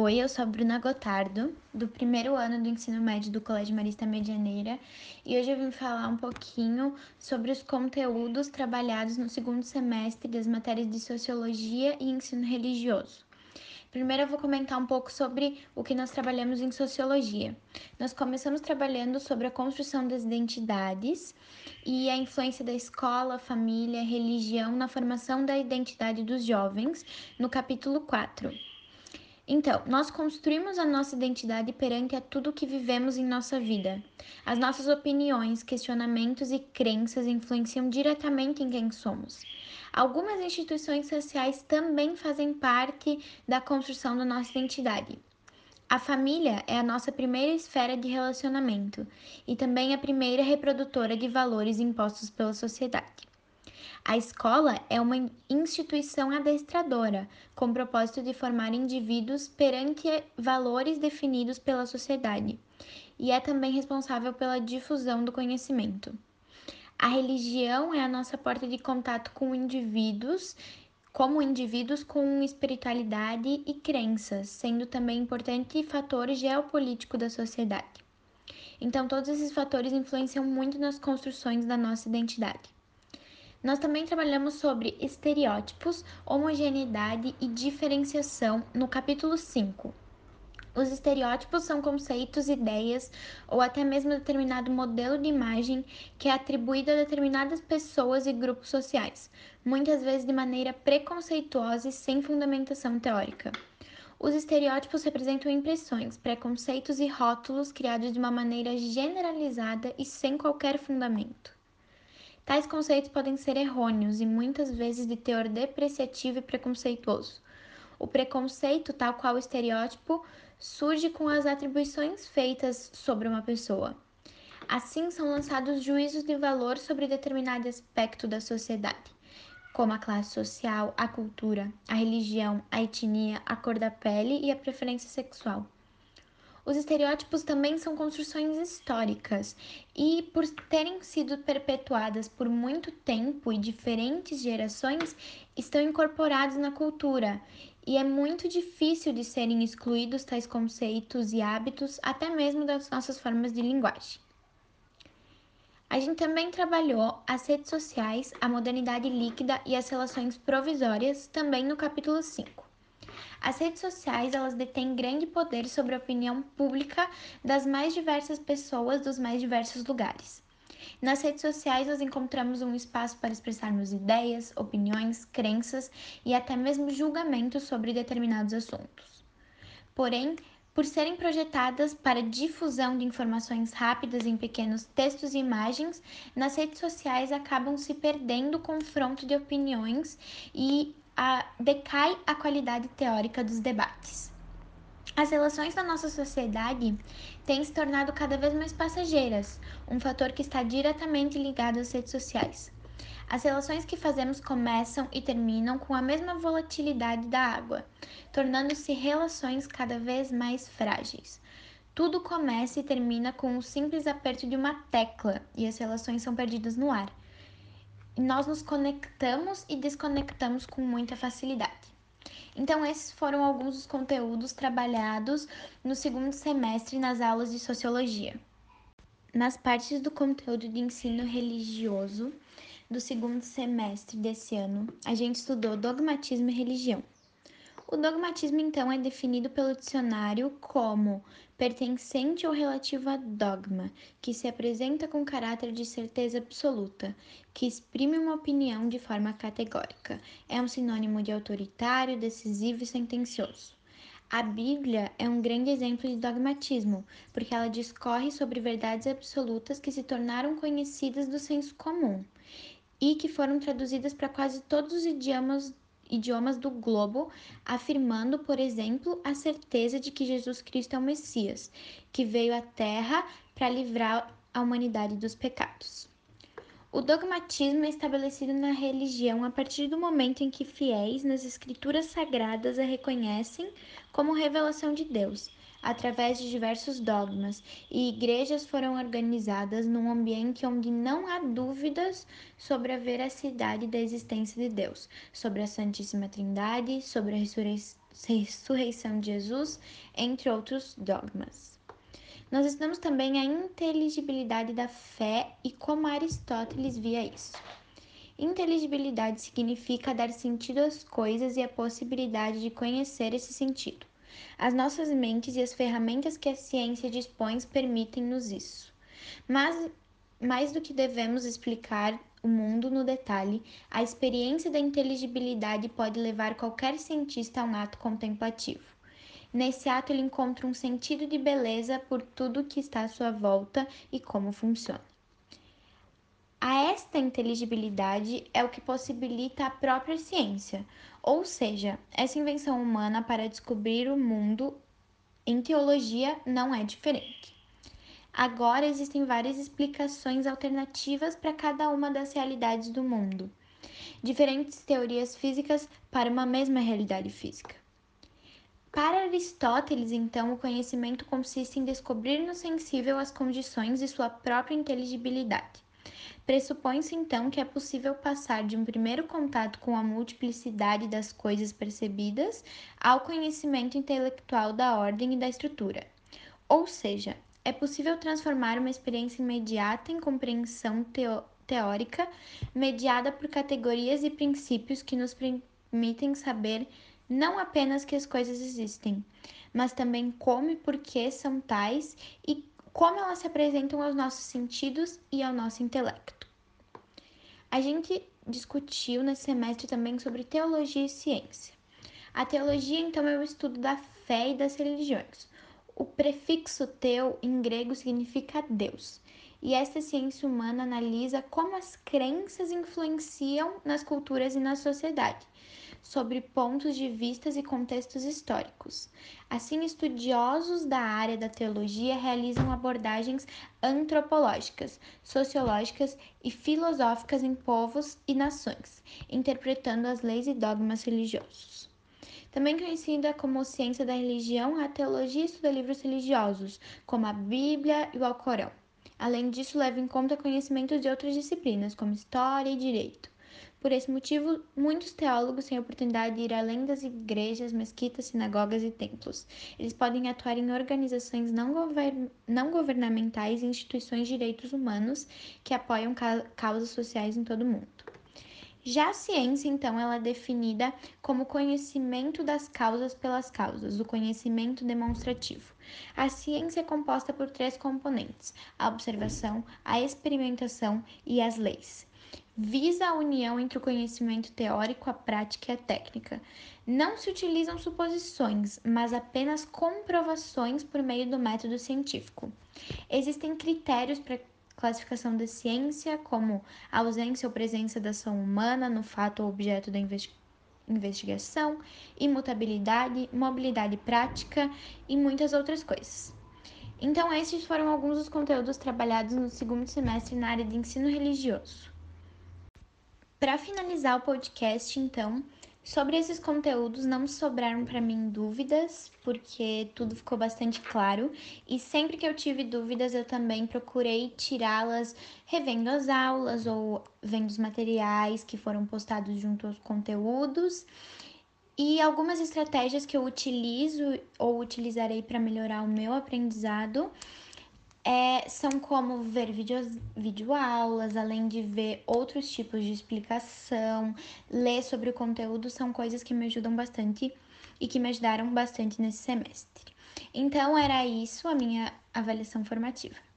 Oi, eu sou a Bruna Gotardo, do primeiro ano do ensino médio do Colégio Marista Medianeira, e hoje eu vim falar um pouquinho sobre os conteúdos trabalhados no segundo semestre das matérias de Sociologia e Ensino Religioso. Primeiro eu vou comentar um pouco sobre o que nós trabalhamos em Sociologia. Nós começamos trabalhando sobre a construção das identidades e a influência da escola, família, religião na formação da identidade dos jovens, no capítulo 4. Então, nós construímos a nossa identidade perante a tudo que vivemos em nossa vida. As nossas opiniões, questionamentos e crenças influenciam diretamente em quem somos. Algumas instituições sociais também fazem parte da construção da nossa identidade. A família é a nossa primeira esfera de relacionamento e também a primeira reprodutora de valores impostos pela sociedade. A escola é uma instituição adestradora, com propósito de formar indivíduos perante valores definidos pela sociedade, e é também responsável pela difusão do conhecimento. A religião é a nossa porta de contato com indivíduos, como indivíduos com espiritualidade e crenças, sendo também importante fator geopolítico da sociedade. Então, todos esses fatores influenciam muito nas construções da nossa identidade. Nós também trabalhamos sobre estereótipos, homogeneidade e diferenciação no capítulo 5. Os estereótipos são conceitos, ideias ou até mesmo determinado modelo de imagem que é atribuído a determinadas pessoas e grupos sociais, muitas vezes de maneira preconceituosa e sem fundamentação teórica. Os estereótipos representam impressões, preconceitos e rótulos criados de uma maneira generalizada e sem qualquer fundamento. Tais conceitos podem ser errôneos e muitas vezes de teor depreciativo e preconceituoso. O preconceito, tal qual o estereótipo, surge com as atribuições feitas sobre uma pessoa. Assim, são lançados juízos de valor sobre determinado aspecto da sociedade, como a classe social, a cultura, a religião, a etnia, a cor da pele e a preferência sexual. Os estereótipos também são construções históricas e, por terem sido perpetuadas por muito tempo e diferentes gerações, estão incorporados na cultura e é muito difícil de serem excluídos tais conceitos e hábitos, até mesmo das nossas formas de linguagem. A gente também trabalhou as redes sociais, a modernidade líquida e as relações provisórias, também no capítulo 5. As redes sociais, elas detêm grande poder sobre a opinião pública das mais diversas pessoas dos mais diversos lugares. Nas redes sociais, nós encontramos um espaço para expressarmos ideias, opiniões, crenças e até mesmo julgamentos sobre determinados assuntos. Porém, por serem projetadas para difusão de informações rápidas em pequenos textos e imagens, nas redes sociais acabam se perdendo o confronto de opiniões e a, decai a qualidade teórica dos debates. As relações na nossa sociedade têm se tornado cada vez mais passageiras, um fator que está diretamente ligado às redes sociais. As relações que fazemos começam e terminam com a mesma volatilidade da água, tornando-se relações cada vez mais frágeis. Tudo começa e termina com o simples aperto de uma tecla e as relações são perdidas no ar nós nos conectamos e desconectamos com muita facilidade. Então, esses foram alguns dos conteúdos trabalhados no segundo semestre nas aulas de sociologia. Nas partes do conteúdo de ensino religioso do segundo semestre desse ano, a gente estudou dogmatismo e religião. O dogmatismo, então, é definido pelo dicionário como pertencente ou relativo a dogma, que se apresenta com caráter de certeza absoluta, que exprime uma opinião de forma categórica. É um sinônimo de autoritário, decisivo e sentencioso. A Bíblia é um grande exemplo de dogmatismo, porque ela discorre sobre verdades absolutas que se tornaram conhecidas do senso comum e que foram traduzidas para quase todos os idiomas idiomas do globo, afirmando, por exemplo, a certeza de que Jesus Cristo é o Messias, que veio à Terra para livrar a humanidade dos pecados. O dogmatismo é estabelecido na religião a partir do momento em que fiéis nas escrituras sagradas a reconhecem como revelação de Deus, através de diversos dogmas, e igrejas foram organizadas num ambiente onde não há dúvidas sobre a veracidade da existência de Deus, sobre a Santíssima Trindade, sobre a ressurreição de Jesus, entre outros dogmas. Nós estudamos também a inteligibilidade da fé e como Aristóteles via isso. Inteligibilidade significa dar sentido às coisas e a possibilidade de conhecer esse sentido. As nossas mentes e as ferramentas que a ciência dispõe permitem-nos isso. Mas, mais do que devemos explicar o mundo no detalhe, a experiência da inteligibilidade pode levar qualquer cientista a um ato contemplativo. Nesse ato, ele encontra um sentido de beleza por tudo que está à sua volta e como funciona. A esta inteligibilidade é o que possibilita a própria ciência, ou seja, essa invenção humana para descobrir o mundo em teologia não é diferente. Agora existem várias explicações alternativas para cada uma das realidades do mundo, diferentes teorias físicas para uma mesma realidade física. Para Aristóteles, então, o conhecimento consiste em descobrir no sensível as condições de sua própria inteligibilidade. Pressupõe-se então que é possível passar de um primeiro contato com a multiplicidade das coisas percebidas ao conhecimento intelectual da ordem e da estrutura. Ou seja, é possível transformar uma experiência imediata em compreensão teo teórica mediada por categorias e princípios que nos permitem saber não apenas que as coisas existem, mas também como e por que são tais e como elas se apresentam aos nossos sentidos e ao nosso intelecto. A gente discutiu nesse semestre também sobre teologia e ciência. A teologia, então, é o estudo da fé e das religiões. O prefixo teu em grego significa Deus, e esta ciência humana analisa como as crenças influenciam nas culturas e na sociedade sobre pontos de vistas e contextos históricos. Assim, estudiosos da área da teologia realizam abordagens antropológicas, sociológicas e filosóficas em povos e nações, interpretando as leis e dogmas religiosos. Também conhecida como ciência da religião, a teologia estuda livros religiosos, como a Bíblia e o Alcorão. Além disso, leva em conta conhecimentos de outras disciplinas, como história e direito. Por esse motivo, muitos teólogos têm a oportunidade de ir além das igrejas, mesquitas, sinagogas e templos. Eles podem atuar em organizações não, não governamentais e instituições de direitos humanos que apoiam ca causas sociais em todo o mundo. Já a ciência, então, ela é definida como conhecimento das causas pelas causas, o conhecimento demonstrativo. A ciência é composta por três componentes: a observação, a experimentação e as leis visa a união entre o conhecimento teórico, a prática e a técnica. Não se utilizam suposições, mas apenas comprovações por meio do método científico. Existem critérios para classificação da ciência, como ausência ou presença da ação humana no fato ou objeto da investigação, imutabilidade, mobilidade prática e muitas outras coisas. Então, estes foram alguns dos conteúdos trabalhados no segundo semestre na área de ensino religioso. Para finalizar o podcast, então, sobre esses conteúdos não sobraram para mim dúvidas, porque tudo ficou bastante claro, e sempre que eu tive dúvidas, eu também procurei tirá-las revendo as aulas ou vendo os materiais que foram postados junto aos conteúdos. E algumas estratégias que eu utilizo ou utilizarei para melhorar o meu aprendizado são como ver vídeos, videoaulas, além de ver outros tipos de explicação, ler sobre o conteúdo, são coisas que me ajudam bastante e que me ajudaram bastante nesse semestre. Então, era isso a minha avaliação formativa.